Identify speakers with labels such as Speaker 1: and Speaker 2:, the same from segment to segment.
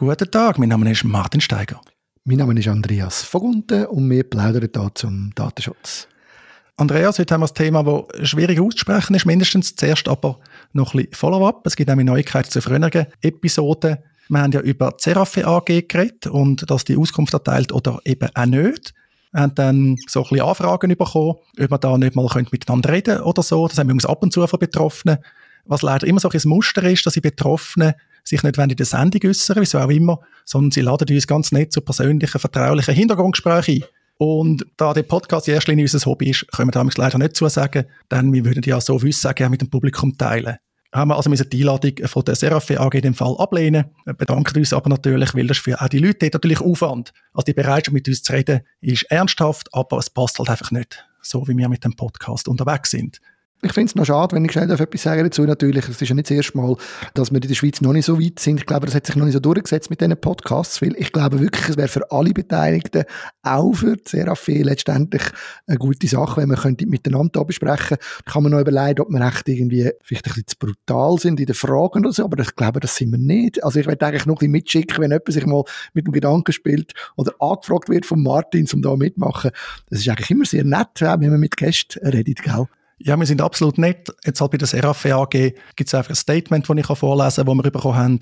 Speaker 1: Guten Tag, mein Name ist Martin Steiger.
Speaker 2: Mein Name ist Andreas Vogunten und wir plaudern hier zum Datenschutz.
Speaker 1: Andreas, heute haben wir das Thema, das schwierig auszusprechen ist, mindestens zuerst aber noch ein bisschen Follow-up. Es gibt nämlich Neuigkeiten zu früheren Episoden. Wir haben ja über Zerafe AG geredet und dass die Auskunft erteilt oder eben auch nicht. Wir haben dann so ein bisschen Anfragen bekommen, ob wir da nicht mal miteinander reden können oder so. Das haben wir uns ab und zu von Betroffenen. Was leider immer so ein Muster ist, dass die Betroffenen sich nicht in der Sendung äußern, wieso auch immer, sondern sie laden uns ganz nett zu persönlichen, vertraulichen Hintergrundgesprächen ein. Und da der Podcast in erster Linie unser Hobby ist, können wir damals leider nicht zusagen, denn wir würden ja so Wissen gerne mit dem Publikum teilen. Haben wir also die Einladung von der Serafe AG in dem Fall ablehnen, bedanken uns aber natürlich, weil das für auch die Leute natürlich Aufwand. Also die Bereitschaft mit uns zu reden ist ernsthaft, aber es passt halt einfach nicht, so wie wir mit dem Podcast unterwegs sind
Speaker 2: ich finde es noch schade, wenn ich schnell etwas sagen dazu. Natürlich, es ist ja nicht das erste Mal, dass wir in der Schweiz noch nicht so weit sind. Ich glaube, das hat sich noch nicht so durchgesetzt mit diesen Podcasts, weil ich glaube wirklich, es wäre für alle Beteiligten, auch für Serafé, letztendlich eine gute Sache, wenn wir könnte miteinander besprechen Da kann man noch überlegen, ob wir echt irgendwie vielleicht ein bisschen zu brutal sind in den Fragen oder so, aber ich glaube, das sind wir nicht. Also ich werde eigentlich noch ein bisschen mitschicken, wenn jemand sich mal mit dem Gedanken spielt oder angefragt wird von Martins, um da mitmachen. Das ist eigentlich immer sehr nett, wenn man mit Gästen redet, gell?
Speaker 1: Ja, wir sind absolut nett. Jetzt halt bei der Seraph AG gibt es einfach ein Statement, das ich vorlesen kann, das wir bekommen haben.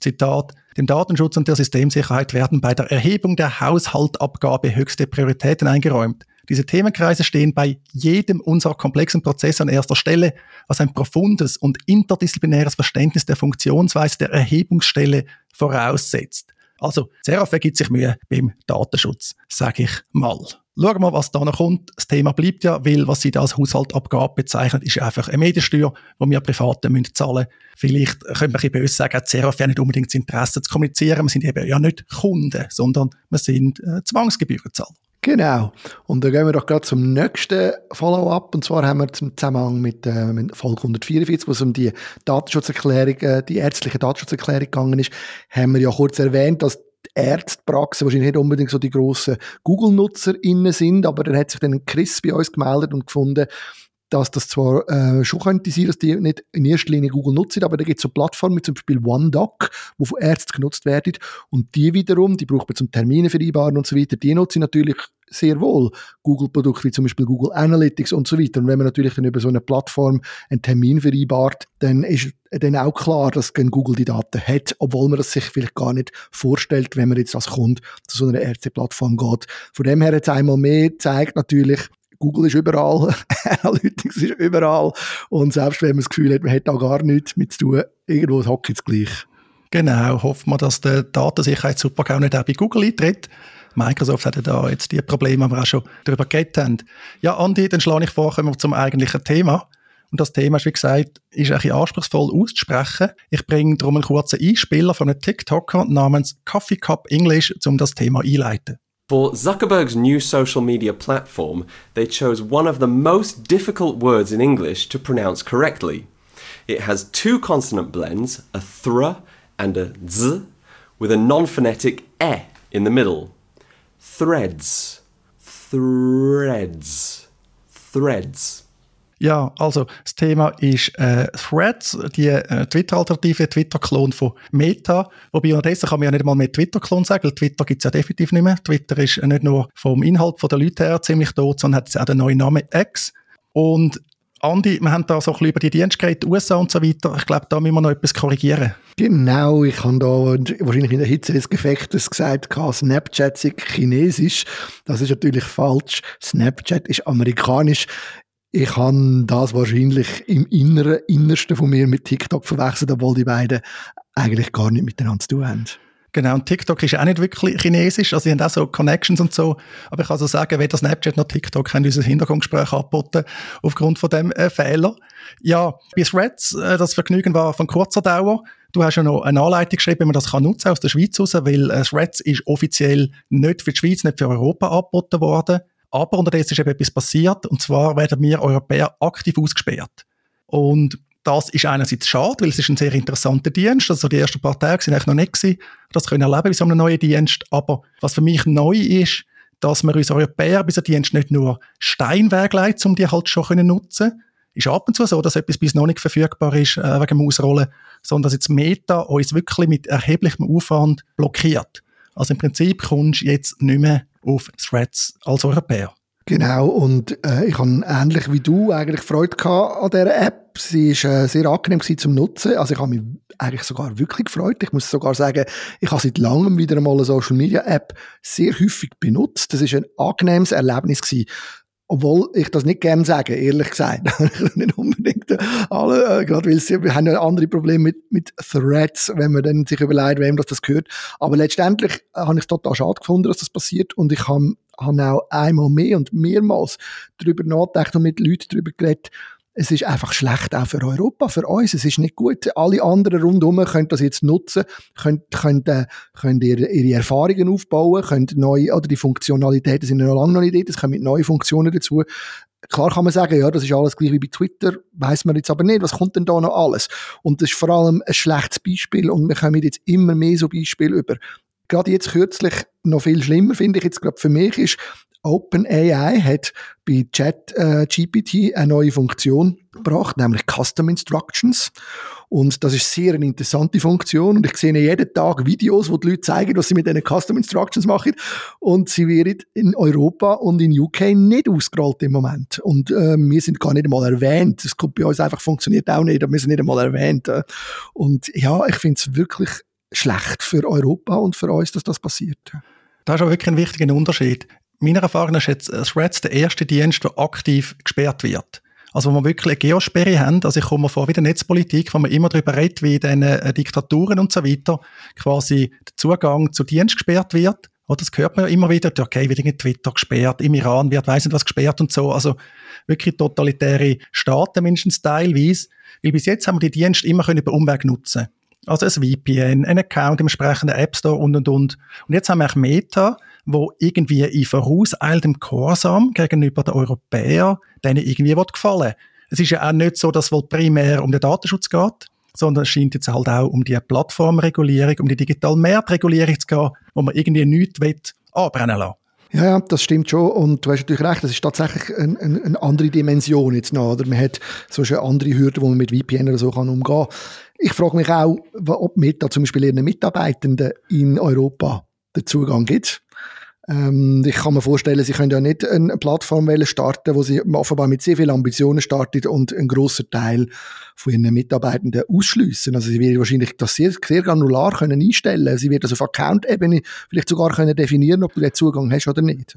Speaker 1: Zitat, dem Datenschutz und der Systemsicherheit werden bei der Erhebung der Haushaltabgabe höchste Prioritäten eingeräumt. Diese Themenkreise stehen bei jedem unserer komplexen Prozesse an erster Stelle, was ein profundes und interdisziplinäres Verständnis der Funktionsweise der Erhebungsstelle voraussetzt. Also, Seraph gibt sich Mühe beim Datenschutz, sage ich mal. Schauen wir mal, was da noch kommt. Das Thema bleibt ja, weil was sie da als Haushaltabgabe bezeichnet, ist einfach eine Mediensteuer, die wir Privaten müssen zahlen Vielleicht könnte man bisschen böse sagen, CRF ja nicht unbedingt das Interesse zu kommunizieren. Wir sind eben ja nicht Kunden, sondern wir sind äh, Zwangsgebührenzahler.
Speaker 2: Genau. Und dann gehen wir doch gerade zum nächsten Follow-up. Und zwar haben wir zum Zusammenhang mit, äh, mit Folge 144, wo es um die Datenschutzerklärung, äh, die ärztliche Datenschutzerklärung gegangen ist, haben wir ja kurz erwähnt, dass Ärztepraxen wahrscheinlich nicht unbedingt so die grossen Google-NutzerInnen sind, aber dann hat sich dann Chris bei uns gemeldet und gefunden, dass das zwar äh, schon könnte sein, dass die nicht in erster Linie Google nutzen, aber da gibt es so Plattformen wie zum Beispiel OneDoc, die von Ärzten genutzt werden und die wiederum, die braucht man zum Termine vereinbaren und so weiter, die nutzen natürlich sehr wohl Google-Produkte wie zum Beispiel Google Analytics und so weiter. Und wenn man natürlich dann über so eine Plattform einen Termin vereinbart, dann ist dann auch klar, dass Google die Daten hat, obwohl man das sich vielleicht gar nicht vorstellt, wenn man jetzt als Kunde zu so einer RC-Plattform geht. Von dem her jetzt einmal mehr zeigt natürlich, Google ist überall, Analytics ist überall und selbst wenn man das Gefühl hat, man hat da gar nichts mit zu tun, irgendwo hockt es gleich.
Speaker 1: Genau, hoffen wir, dass der Datensicherheitssuper auch nicht auch bei Google eintritt. Microsoft hat ja da jetzt die Probleme, die wir auch schon darüber geredet haben. Ja, Andi, dann schlage ich vor, kommen wir zum eigentlichen Thema. Und das Thema ist, wie gesagt, ist ein bisschen anspruchsvoll auszusprechen. Ich bringe darum einen kurzen Einspieler von einem TikToker namens Coffee Cup English, um das Thema einleiten.
Speaker 3: For Zuckerberg's new social media platform, they chose one of the most difficult words in English to pronounce correctly. It has two consonant blends, a thr and a z, with a non phonetic e in the middle. Threads. Threads. Threads.
Speaker 1: Ja, also das Thema ist äh, Threads, die äh, Twitter-Alternative, Twitter-Klon von Meta. Wobei unterdessen kann man ja nicht mal mehr Twitter-Klon sagen, weil Twitter gibt es ja definitiv nicht mehr. Twitter ist nicht nur vom Inhalt der Leute her ziemlich tot, sondern hat jetzt auch den neuen Namen X. Und Andi, wir haben da so ein bisschen über die Dienstgeräte USA und so weiter. Ich glaube, da müssen wir noch etwas korrigieren.
Speaker 2: Genau, ich habe da wahrscheinlich in der Hitze des Gefechtes gesagt, Snapchat sei chinesisch. Das ist natürlich falsch. Snapchat ist amerikanisch. Ich habe das wahrscheinlich im Inneren, Innersten von mir mit TikTok verwechselt, obwohl die beiden eigentlich gar nicht miteinander zu tun haben.
Speaker 1: Genau, und TikTok ist auch nicht wirklich chinesisch, also sie haben auch so Connections und so, aber ich kann so sagen, weder Snapchat noch TikTok haben unser Hintergrundgespräch angeboten, aufgrund von dem äh, Fehler. Ja, bei Threads, äh, das Vergnügen war von kurzer Dauer. Du hast ja noch eine Anleitung geschrieben, wie man das kann nutzen aus der Schweiz raus, weil äh, Threads ist offiziell nicht für die Schweiz, nicht für Europa angeboten worden. Aber unterdessen ist eben etwas passiert, und zwar werden wir Europäer aktiv ausgesperrt. Und das ist einerseits schade, weil es ist ein sehr interessanter Dienst. Also die ersten paar Tage sind eigentlich noch nicht gewesen, das können erleben bei so einem neuen Dienst. Aber was für mich neu ist, dass wir uns Europäer bei diesem Dienst nicht nur Steinweg leiten, um die halt schon können nutzen ist ab und zu so, dass etwas bis noch nicht verfügbar ist äh, wegen dem Ausrollen, sondern dass jetzt Meta uns wirklich mit erheblichem Aufwand blockiert. Also im Prinzip kommst du jetzt nicht mehr auf Threads als Europäer.
Speaker 2: Genau, und äh, ich habe ähnlich wie du eigentlich Freude gehabt an dieser App. Sie ist äh, sehr angenehm zum Nutzen. Also ich habe mich eigentlich sogar wirklich gefreut. Ich muss sogar sagen, ich habe seit langem wieder einmal eine Social Media App sehr häufig benutzt. Das ist ein angenehmes Erlebnis gewesen. Obwohl ich das nicht gern sage, ehrlich gesagt. nicht unbedingt alle, äh, gerade weil sie, wir haben ja andere Probleme mit, mit Threads, wenn man dann sich überlegt, wem das, das gehört. Aber letztendlich äh, habe ich es total schade gefunden, dass das passiert und ich habe, habe auch einmal mehr und mehrmals darüber nachgedacht und mit Leuten darüber geredet, es ist einfach schlecht auch für Europa, für uns. Es ist nicht gut. Alle anderen rundherum können das jetzt nutzen, können, können, äh, können ihre, ihre Erfahrungen aufbauen, können neue, oder die Funktionalitäten sind noch lange noch nicht da, es kommen mit neuen Funktionen dazu. Klar kann man sagen, ja, das ist alles gleich wie bei Twitter, weiß man jetzt aber nicht, was kommt denn da noch alles? Und das ist vor allem ein schlechtes Beispiel und wir kommen jetzt immer mehr so Beispiele über. Gerade jetzt kürzlich noch viel schlimmer, finde ich jetzt gerade für mich, ist, OpenAI hat bei ChatGPT äh, eine neue Funktion gebracht, nämlich Custom Instructions. Und das ist sehr eine interessante Funktion. Und ich sehe jeden Tag Videos, wo die Leute zeigen, was sie mit diesen Custom Instructions machen. Und sie werden in Europa und in UK nicht ausgerollt im Moment. Und äh, wir sind gar nicht einmal erwähnt. Das kommt bei uns einfach funktioniert auch nicht. Wir sind nicht einmal erwähnt. Und ja, ich finde es wirklich schlecht für Europa und für uns, dass das passiert.
Speaker 1: Das ist auch wirklich ein wichtiger Unterschied meiner Erfahrung ist jetzt Threads der erste Dienst, der aktiv gesperrt wird. Also, wo wir wirklich eine Geosperre haben, also ich komme vor wie der Netzpolitik, wo man immer darüber redet, wie in den äh, Diktaturen und so weiter quasi der Zugang zu Dienst gesperrt wird. Oder das hört man ja immer wieder, okay, wird in Twitter gesperrt, im Iran wird weiss nicht was gesperrt und so. Also wirklich totalitäre Staaten mindestens teilweise. Weil bis jetzt haben wir die Dienste immer über Umweg nutzen. Also ein VPN, ein Account im entsprechenden App Store und und und. Und jetzt haben wir auch Meta, wo irgendwie in vorauseilendem Gehorsam gegenüber den Europäern denen irgendwie gefallen Es ist ja auch nicht so, dass es wohl primär um den Datenschutz geht, sondern es scheint jetzt halt auch um die Plattformregulierung, um die digitale Marktregulierung zu gehen, wo man irgendwie nichts will, anbrennen lassen.
Speaker 2: Ja, ja, das stimmt schon. Und du hast natürlich recht, das ist tatsächlich eine, eine, eine andere Dimension jetzt noch. Oder? Man hat so eine andere Hürde, wo man mit VPN oder so kann umgehen kann. Ich frage mich auch, ob Meta zum Beispiel ihren Mitarbeitenden in Europa den Zugang gibt. Ähm, ich kann mir vorstellen, sie können ja nicht eine Plattform starten, wo sie offenbar mit sehr vielen Ambitionen startet und einen grossen Teil von ihren Mitarbeitenden ausschliessen. Also sie werden wahrscheinlich das sehr, sehr granular können einstellen. Sie werden das auf Account-Ebene vielleicht sogar können definieren, ob du den Zugang hast oder nicht.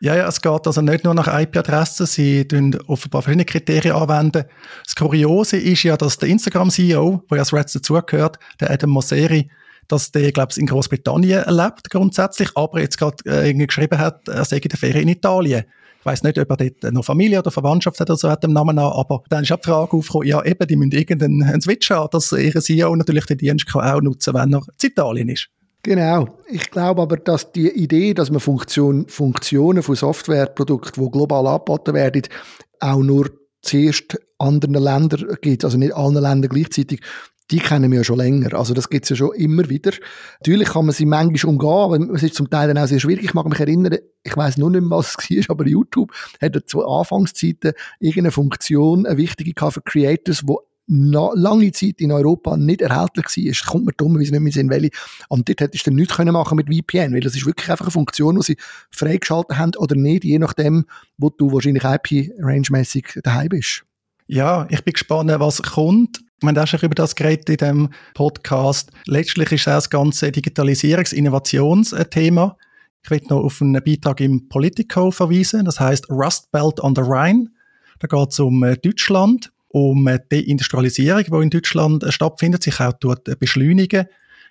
Speaker 1: Ja, ja, es geht also nicht nur nach IP-Adressen, sie tun offenbar verschiedene Kriterien anwenden. Das Kuriose ist ja, dass der Instagram-CEO, wo ja das Reds dazugehört, der Adam Mosseri, dass der, glaube ich, in Großbritannien lebt, grundsätzlich, aber jetzt gerade äh, geschrieben hat, er sei in der Ferien in Italien. Ich weiß nicht, ob er dort noch Familie oder Verwandtschaft hat oder so, hat dem Namen an, aber dann ist auch die Frage aufgekommen, ja eben, die müssen irgendeinen Switch haben, dass ihr CEO natürlich den Dienst kann auch nutzen kann, wenn er in Italien ist.
Speaker 2: Genau. Ich glaube aber, dass die Idee, dass man Funktion, Funktionen von Softwareprodukten, die global angeboten werden, auch nur zuerst anderen Ländern gibt, also nicht allen Ländern gleichzeitig, die kennen wir ja schon länger. Also das gibt's ja schon immer wieder. Natürlich kann man sie manchmal umgehen, aber es ist zum Teil dann auch sehr schwierig. Ich mag mich erinnern, ich weiß nur nicht mehr, was es war, aber YouTube hat zu Anfangszeiten irgendeine Funktion, eine wichtige für Creators, wo lange Zeit in Europa nicht erhältlich war. Es kommt mir dumm, wie sie nicht mehr sind, welche. Und dort hättest du dann nichts können machen mit VPN, weil das ist wirklich einfach eine Funktion, die sie freigeschaltet haben oder nicht, je nachdem, wo du wahrscheinlich IP-range-mässig daheim bist.
Speaker 1: Ja, ich bin gespannt, was kommt. Wir haben auch schon über das geredet in diesem Podcast. Letztlich ist auch das ganze Digitalisierungs-, Innovationsthema. Ich will noch auf einen Beitrag im Politico verweisen. Das heißt Rust Belt on the Rhine. Da geht es um äh, Deutschland, um äh, die Deindustrialisierung, die in Deutschland äh, stattfindet, sich auch dort beschleunigen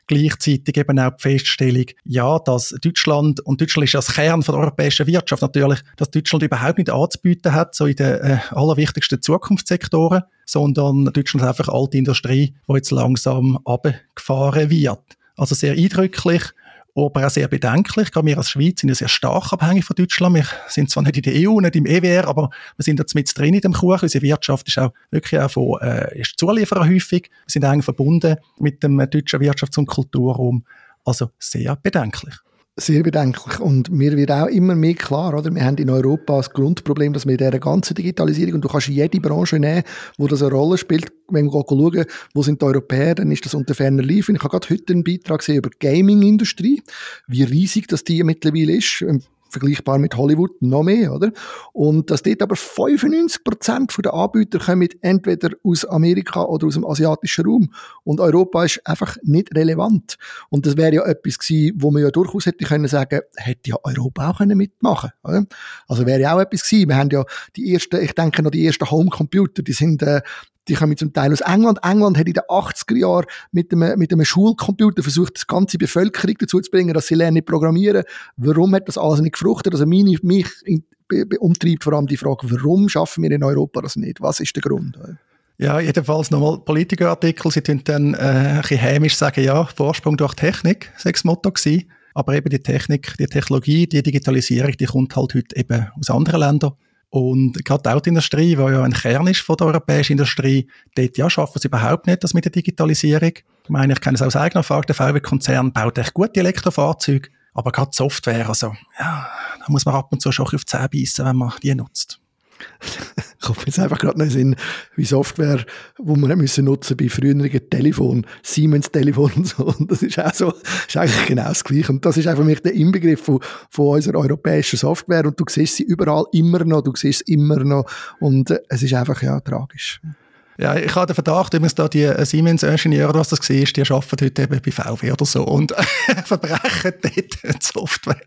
Speaker 1: gleichzeitig eben auch die Feststellung, ja, dass Deutschland, und Deutschland ist ja das Kern von der europäischen Wirtschaft natürlich, dass Deutschland überhaupt nicht anzubieten hat, so in den äh, allerwichtigsten Zukunftssektoren, sondern Deutschland ist einfach alte Industrie, die jetzt langsam abgefahren wird. Also sehr eindrücklich aber auch sehr bedenklich. Gerade wir als Schweiz sind ja sehr stark abhängig von Deutschland. Wir sind zwar nicht in der EU, nicht im EWR, aber wir sind jetzt mit drin in dem Kuchen. Unsere Wirtschaft ist auch wirklich auch von, äh, ist Zulieferer häufig. Wir sind eng verbunden mit dem deutschen Wirtschafts- und Kulturraum. Also sehr bedenklich.
Speaker 2: Sehr bedenklich. Und mir wird auch immer mehr klar, oder? Wir haben in Europa das Grundproblem, dass wir in dieser ganzen Digitalisierung, und du kannst jede Branche nehmen, wo das eine Rolle spielt, wenn wir schauen, wo sind die Europäer, dann ist das unter ferner Liefen. Ich habe gerade heute einen Beitrag gesehen über die Gaming-Industrie, wie riesig das die mittlerweile ist vergleichbar mit Hollywood, noch mehr, oder? Und dass dort aber 95% der Anbieter kommen entweder aus Amerika oder aus dem asiatischen Raum. Und Europa ist einfach nicht relevant. Und das wäre ja etwas gewesen, wo man ja durchaus hätte können sagen, hätte ja Europa auch können mitmachen, oder? Also wäre ja auch etwas gewesen. Wir haben ja die ersten, ich denke noch die ersten Homecomputer, die sind äh, die kommen zum Teil aus England. England hat in den 80er Jahren mit einem, mit einem Schulcomputer versucht, die ganze Bevölkerung dazu zu bringen, dass sie lernen programmieren. Warum hat das alles nicht gefruchtet? Also meine, mich umtreibt vor allem die Frage, warum schaffen wir in Europa das nicht? Was ist der Grund?
Speaker 1: Ja, jedenfalls nochmal Politikerartikel. Sie tun dann äh, ein bisschen hämisch sagen, ja, Vorsprung durch Technik, sechs Motto gewesen. Aber eben die Technik, die Technologie, die Digitalisierung, die kommt halt heute eben aus anderen Ländern. Und gerade die Autoindustrie, die ja ein Kern ist von der europäischen Industrie, dort ja schaffen sie überhaupt nicht das mit der Digitalisierung. Ich meine, ich kenne es aus eigener Erfahrung, der VW-Konzern baut echt gute Elektrofahrzeuge, aber gerade Software, also, ja, da muss man ab und zu schon auf die Zähne beißen, wenn man die nutzt.
Speaker 2: Kommt jetzt einfach gerade noch Sinn, wie Software, wo wir müssen nutzen bei früheren Telefon, Siemens-Telefon und so. Und das ist auch so, ist eigentlich genau das Gleiche. Und das ist einfach mich der Inbegriff von, von unserer europäischen Software. Und du siehst sie überall immer noch, du siehst sie immer noch. Und äh, es ist einfach, ja, tragisch.
Speaker 1: Ja, ich habe den Verdacht, übrigens da die äh, Siemens-Ingenieure, was das war, die arbeiten heute eben bei VW oder so und verbrechen dort die Software.